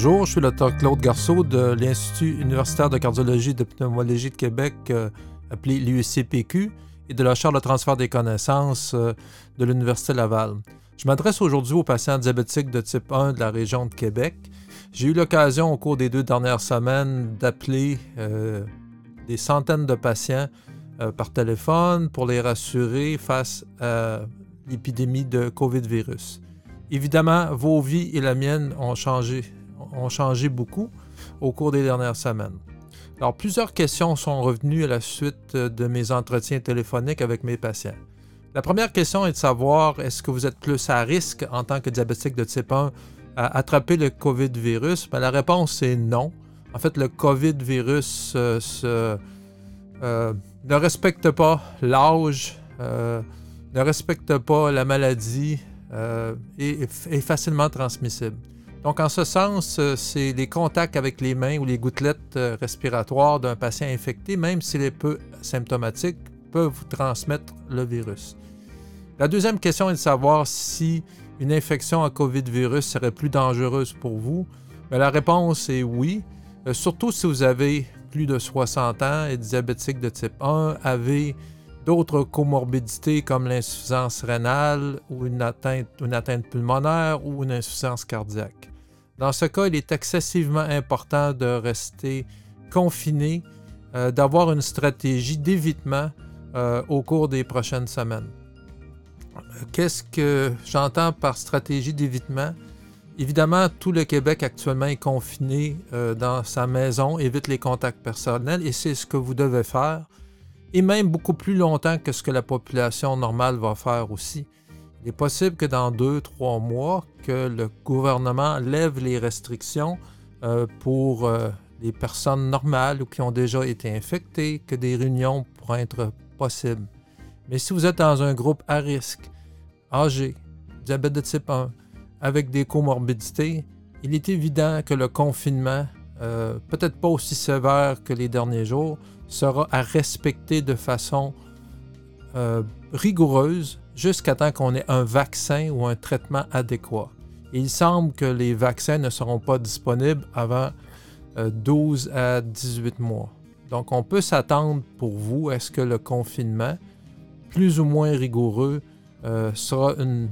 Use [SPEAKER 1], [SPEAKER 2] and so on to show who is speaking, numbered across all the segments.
[SPEAKER 1] Bonjour, je suis le Dr Claude Garceau de l'Institut universitaire de cardiologie et de pneumologie de Québec, euh, appelé l'USCPQ, et de la Chaire de transfert des connaissances euh, de l'Université Laval. Je m'adresse aujourd'hui aux patients diabétiques de type 1 de la région de Québec. J'ai eu l'occasion au cours des deux dernières semaines d'appeler euh, des centaines de patients par téléphone pour les rassurer face à l'épidémie de COVID-virus. Évidemment, vos vies et la mienne ont changé ont changé beaucoup au cours des dernières semaines. Alors, plusieurs questions sont revenues à la suite de mes entretiens téléphoniques avec mes patients. La première question est de savoir est-ce que vous êtes plus à risque en tant que diabétique de type 1 à attraper le COVID-virus? Ben, la réponse est non. En fait, le COVID-virus euh, euh, ne respecte pas l'âge, euh, ne respecte pas la maladie et est facilement transmissible. Donc, en ce sens, euh, c'est les contacts avec les mains ou les gouttelettes euh, respiratoires d'un patient infecté, même s'il est peu symptomatique, peuvent transmettre le virus. La deuxième question est de savoir si une infection à COVID-virus serait plus dangereuse pour vous. La réponse est oui, euh, surtout si vous avez plus de 60 ans et diabétique de type 1, avez d'autres comorbidités comme l'insuffisance rénale ou une atteinte pulmonaire ou une insuffisance cardiaque. Dans ce cas, il est excessivement important de rester confiné, euh, d'avoir une stratégie d'évitement euh, au cours des prochaines semaines. Qu'est-ce que j'entends par stratégie d'évitement? Évidemment, tout le Québec actuellement est confiné euh, dans sa maison, évite les contacts personnels et c'est ce que vous devez faire, et même beaucoup plus longtemps que ce que la population normale va faire aussi. Il est possible que dans deux, trois mois, que le gouvernement lève les restrictions euh, pour euh, les personnes normales ou qui ont déjà été infectées, que des réunions pourraient être possibles. Mais si vous êtes dans un groupe à risque, âgé, diabète de type 1, avec des comorbidités, il est évident que le confinement, euh, peut-être pas aussi sévère que les derniers jours, sera à respecter de façon rigoureuse jusqu'à temps qu'on ait un vaccin ou un traitement adéquat. il semble que les vaccins ne seront pas disponibles avant 12 euh, à 18 mois. Donc, on peut s'attendre pour vous, est-ce que le confinement, plus ou moins rigoureux, euh, sera une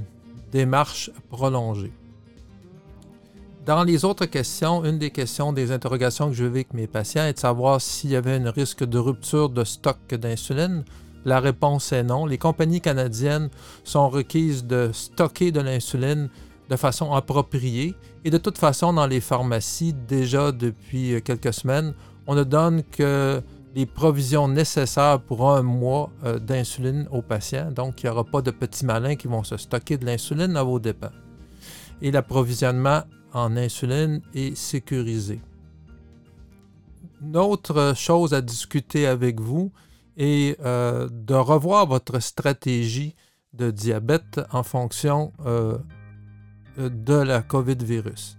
[SPEAKER 1] démarche prolongée. Dans les autres questions, une des questions, des interrogations que je vais avec mes patients est de savoir s'il y avait un risque de rupture de stock d'insuline. La réponse est non. Les compagnies canadiennes sont requises de stocker de l'insuline de façon appropriée. Et de toute façon, dans les pharmacies, déjà depuis quelques semaines, on ne donne que les provisions nécessaires pour un mois euh, d'insuline aux patients. Donc, il n'y aura pas de petits malins qui vont se stocker de l'insuline à vos dépens. Et l'approvisionnement en insuline est sécurisé. Une autre chose à discuter avec vous, et euh, de revoir votre stratégie de diabète en fonction euh, de la COVID-virus.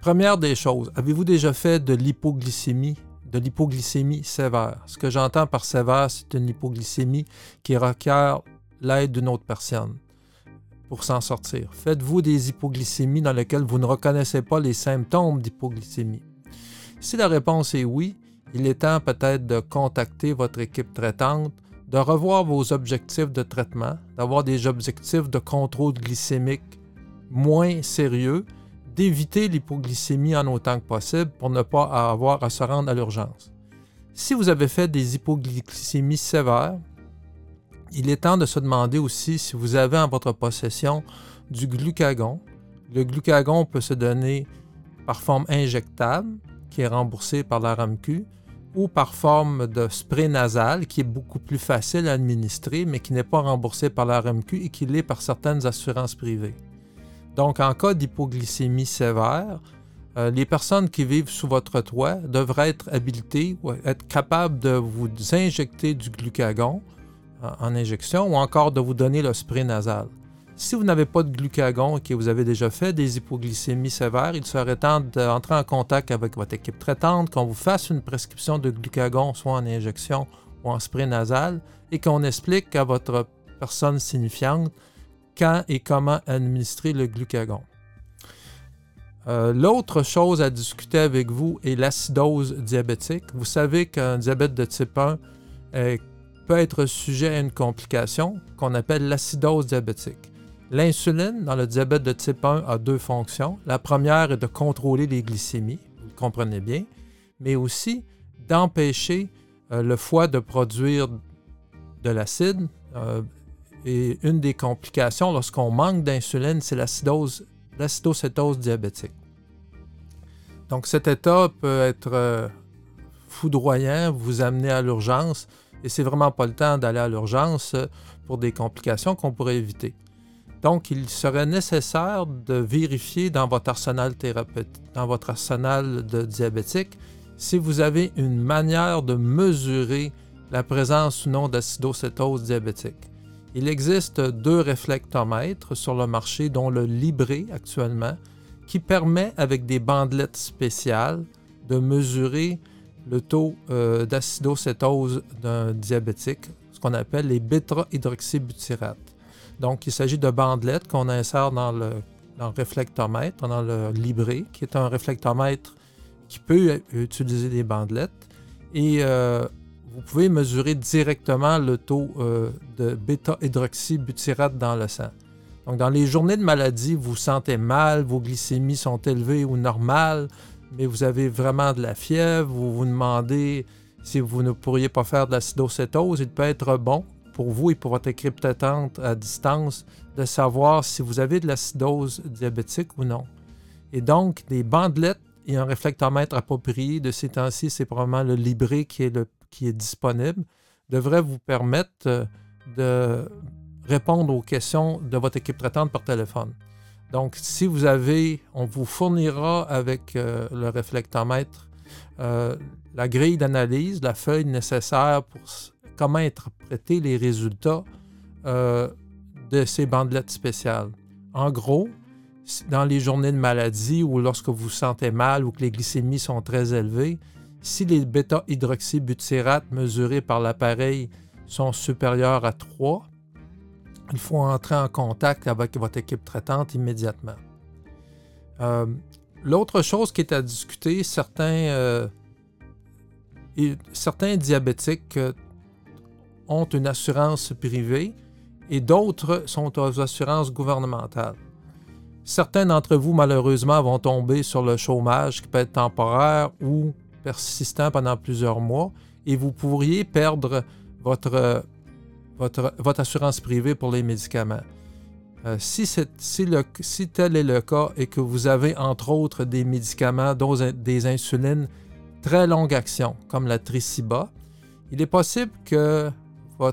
[SPEAKER 1] Première des choses, avez-vous déjà fait de l'hypoglycémie, de l'hypoglycémie sévère? Ce que j'entends par sévère, c'est une hypoglycémie qui requiert l'aide d'une autre personne pour s'en sortir. Faites-vous des hypoglycémies dans lesquelles vous ne reconnaissez pas les symptômes d'hypoglycémie? Si la réponse est oui, il est temps peut-être de contacter votre équipe traitante, de revoir vos objectifs de traitement, d'avoir des objectifs de contrôle glycémique moins sérieux, d'éviter l'hypoglycémie en autant que possible pour ne pas avoir à se rendre à l'urgence. Si vous avez fait des hypoglycémies sévères, il est temps de se demander aussi si vous avez en votre possession du glucagon. Le glucagon peut se donner par forme injectable, qui est remboursé par la RAMQ, ou par forme de spray nasal qui est beaucoup plus facile à administrer, mais qui n'est pas remboursé par la RMQ et qui l'est par certaines assurances privées. Donc, en cas d'hypoglycémie sévère, euh, les personnes qui vivent sous votre toit devraient être habilitées ou être capables de vous injecter du glucagon euh, en injection ou encore de vous donner le spray nasal. Si vous n'avez pas de glucagon et que vous avez déjà fait des hypoglycémies sévères, il serait temps d'entrer en contact avec votre équipe traitante, qu'on vous fasse une prescription de glucagon, soit en injection ou en spray nasal, et qu'on explique à votre personne signifiante quand et comment administrer le glucagon. Euh, l'autre chose à discuter avec vous est l'acidose diabétique. Vous savez qu'un diabète de type 1 peut être sujet à une complication qu'on appelle l'acidose diabétique. L'insuline dans le diabète de type 1 a deux fonctions. La première est de contrôler les glycémies, vous le comprenez bien, mais aussi d'empêcher euh, le foie de produire de l'acide. Euh, et une des complications lorsqu'on manque d'insuline, c'est l'acidose, l'acidocétose diabétique. Donc cet état peut être euh, foudroyant, vous amener à l'urgence, et c'est vraiment pas le temps d'aller à l'urgence pour des complications qu'on pourrait éviter. Donc, il serait nécessaire de vérifier dans votre arsenal thérapeutique, dans votre arsenal de diabétique, si vous avez une manière de mesurer la présence ou non d'acidocétose diabétique. Il existe deux réflectomètres sur le marché, dont le Libré actuellement, qui permet, avec des bandelettes spéciales, de mesurer le taux euh, d'acidocétose d'un diabétique, ce qu'on appelle les bêta-hydroxybutyrates. Donc, il s'agit de bandelettes qu'on insère dans le, réflectomètre, dans le Libré, qui est un réflectomètre qui peut utiliser des bandelettes. Et euh, vous pouvez mesurer directement le taux euh, de bêta-hydroxybutyrate dans le sang. Donc, dans les journées de maladie, vous vous sentez mal, vos glycémies sont élevées ou normales, mais vous avez vraiment de la fièvre, vous vous demandez si vous ne pourriez pas faire de l'acidocétose, il peut être bon pour vous et pour votre traitante à distance de savoir si vous avez de l'acidose diabétique ou non. Et donc, des bandelettes et un réflectomètre approprié de ces temps-ci, c'est probablement le Libré qui est, le, qui est disponible, devrait vous permettre euh, de répondre aux questions de votre équipe traitante par téléphone. Donc, si vous avez, on vous fournira avec euh, le réflectomètre euh, la grille d'analyse, la feuille nécessaire pour comment interpréter les résultats de ces bandelettes spéciales. En gros, dans les journées de maladie ou lorsque vous vous sentez mal ou que les glycémies sont très élevées, si les bêta-hydroxybutyrates mesurés par l'appareil sont supérieurs à 3, il faut entrer en contact avec votre équipe traitante immédiatement. Euh, l'autre chose qui est à discuter, certains, euh, diabétiques euh, ont une assurance privée et d'autres sont aux assurances gouvernementales. Certains d'entre vous, malheureusement, vont tomber sur le chômage qui peut être temporaire ou persistant pendant plusieurs mois et vous pourriez perdre votre, votre, votre assurance privée pour les médicaments. Euh, si, si, le, si, tel est le cas et que vous avez entre autres des médicaments, dont des insulines très longue action, comme la Triciba, il est possible que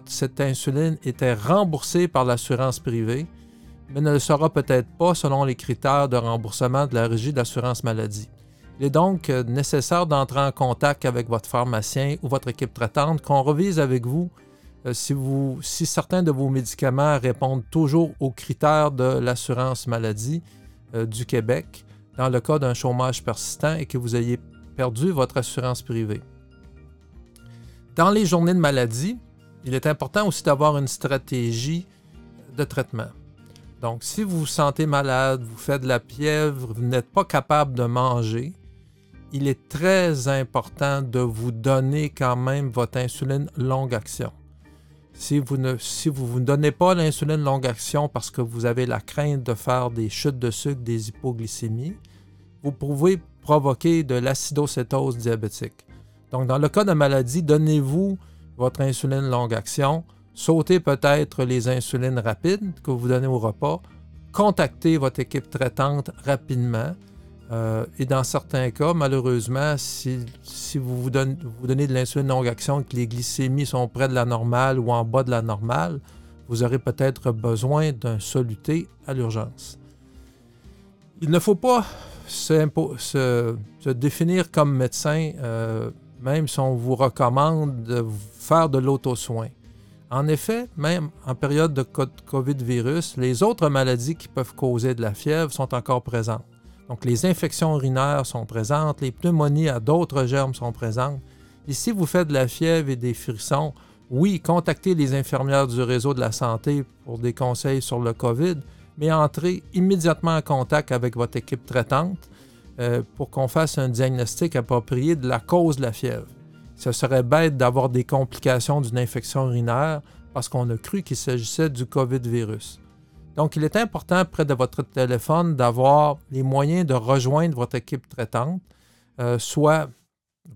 [SPEAKER 1] cette insuline était remboursée par l'assurance privée mais ne le sera peut-être pas selon les critères de remboursement de la Régie d'assurance maladie. Il est donc euh, nécessaire d'entrer en contact avec votre pharmacien ou votre équipe traitante, qu'on revise avec vous euh, si certains de vos médicaments répondent toujours aux critères de l'assurance maladie euh, du Québec dans le cas d'un chômage persistant et que vous ayez perdu votre assurance privée. Dans les journées de maladie, il est important aussi d'avoir une stratégie de traitement. Donc, si vous vous sentez malade, vous faites de la pièvre, vous n'êtes pas capable de manger, il est très important de vous donner quand même votre insuline longue action. Si vous ne si vous, vous donnez pas l'insuline longue action parce que vous avez la crainte de faire des chutes de sucre, des hypoglycémies, vous pouvez provoquer de l'acidocétose diabétique. Donc, dans le cas de maladie, donnez-vous votre insuline longue action sautez peut-être les insulines rapides que vous donnez au repas, contactez votre équipe traitante rapidement. Euh, et dans certains cas, malheureusement, si, vous, vous, donnez, de l'insuline longue action et que les glycémies sont près de la normale ou en bas de la normale, vous aurez peut-être besoin d'un soluté à l'urgence. Il ne faut pas se, définir comme médecin, euh, même si on vous recommande de faire de l'auto-soin. En effet, même en période de COVID-virus, les autres maladies qui peuvent causer de la fièvre sont encore présentes. Donc, les infections urinaires sont présentes, les pneumonies à d'autres germes sont présentes. Et si vous faites de la fièvre et des frissons, oui, contactez les infirmières du réseau de la santé pour des conseils sur le COVID, mais entrez immédiatement en contact avec votre équipe traitante euh, pour qu'on fasse un diagnostic approprié de la cause de la fièvre. Ce serait bête d'avoir des complications d'une infection urinaire parce qu'on a cru qu'il s'agissait du COVID-virus. Donc, il est important près de votre téléphone d'avoir les moyens de rejoindre votre équipe traitante, euh, soit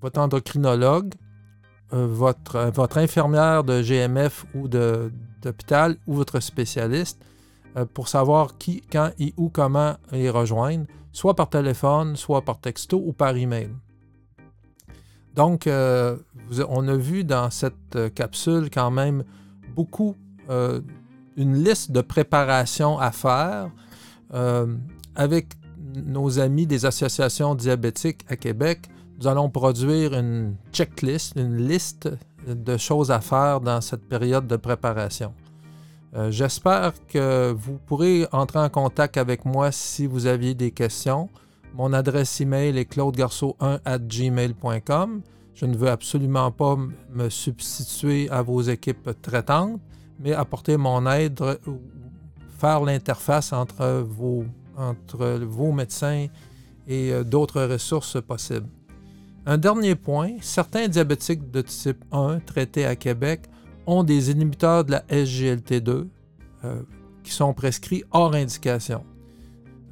[SPEAKER 1] votre endocrinologue, euh, votre, votre, infirmière de GMF ou d'hôpital ou votre spécialiste pour savoir qui, quand et où, comment les rejoindre soit par téléphone, soit par texto ou par email. Donc, euh, on a vu dans cette euh, capsule quand même beaucoup, euh, une liste de préparations à faire avec nos amis des associations diabétiques à Québec. Nous allons produire une checklist, une liste de choses à faire dans cette période de préparation. Euh, j'espère que vous pourrez entrer en contact avec moi si vous aviez des questions. Mon adresse email est claudegarceau1 at gmail.com. Je ne veux absolument pas me substituer à vos équipes traitantes, mais apporter mon aide, faire l'interface entre vos, entre vos médecins et euh, d'autres ressources possibles. Un dernier point, certains diabétiques de type 1 traités à Québec ont des inhibiteurs de la SGLT2 euh, qui sont prescrits hors indication.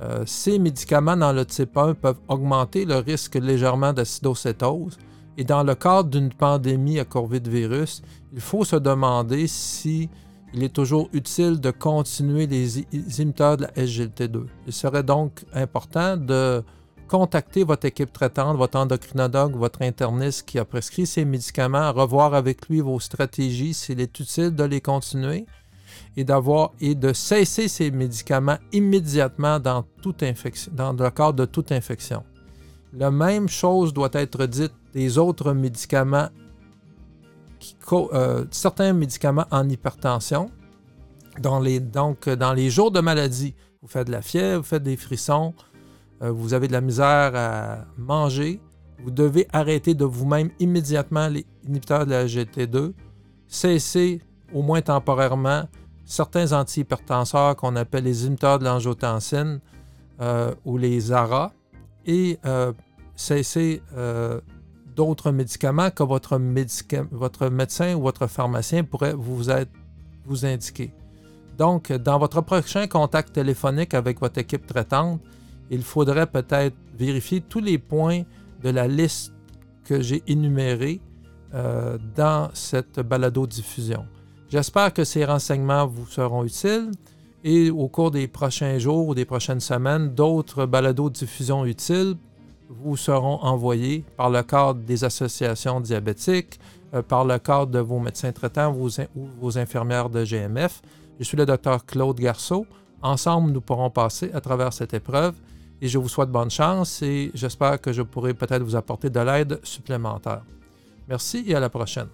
[SPEAKER 1] Euh, ces médicaments dans le type 1 peuvent augmenter le risque légèrement d'acidocétose et dans le cadre d'une pandémie à COVID-virus, il faut se demander si il est toujours utile de continuer les inhibiteurs de la SGLT2. Il serait donc important de contacter votre équipe traitante, votre endocrinologue, votre interniste qui a prescrit ces médicaments, revoir avec lui vos stratégies s'il est utile de les continuer et et de cesser ces médicaments immédiatement dans, toute infection, dans le cadre de toute infection. La même chose doit être dite des autres médicaments, euh, certains médicaments en hypertension. Dans les, donc, dans les jours de maladie, vous faites de la fièvre, vous faites des frissons, vous avez de la misère à manger, vous devez arrêter de vous-même immédiatement les inhibiteurs de la GT2, cesser au moins temporairement certains antihypertenseurs qu'on appelle les inhibiteurs de l'angiotensine euh, ou les ARA et euh, cesser d'autres médicaments que votre, médecin ou votre pharmacien pourrait vous indiquer. Donc, dans votre prochain contact téléphonique avec votre équipe traitante, il faudrait peut-être vérifier tous les points de la liste que j'ai énumérée euh, dans cette balado-diffusion. J'espère que ces renseignements vous seront utiles et au cours des prochains jours ou des prochaines semaines, d'autres balados-diffusions utiles vous seront envoyés par le cadre des associations diabétiques, euh, par le cadre de vos médecins traitants ou vos infirmières de GMF. Je suis le docteur Claude Garceau. Ensemble, nous pourrons passer à travers cette épreuve et je vous souhaite bonne chance et j'espère que je pourrai peut-être vous apporter de l'aide supplémentaire. Merci et à la prochaine.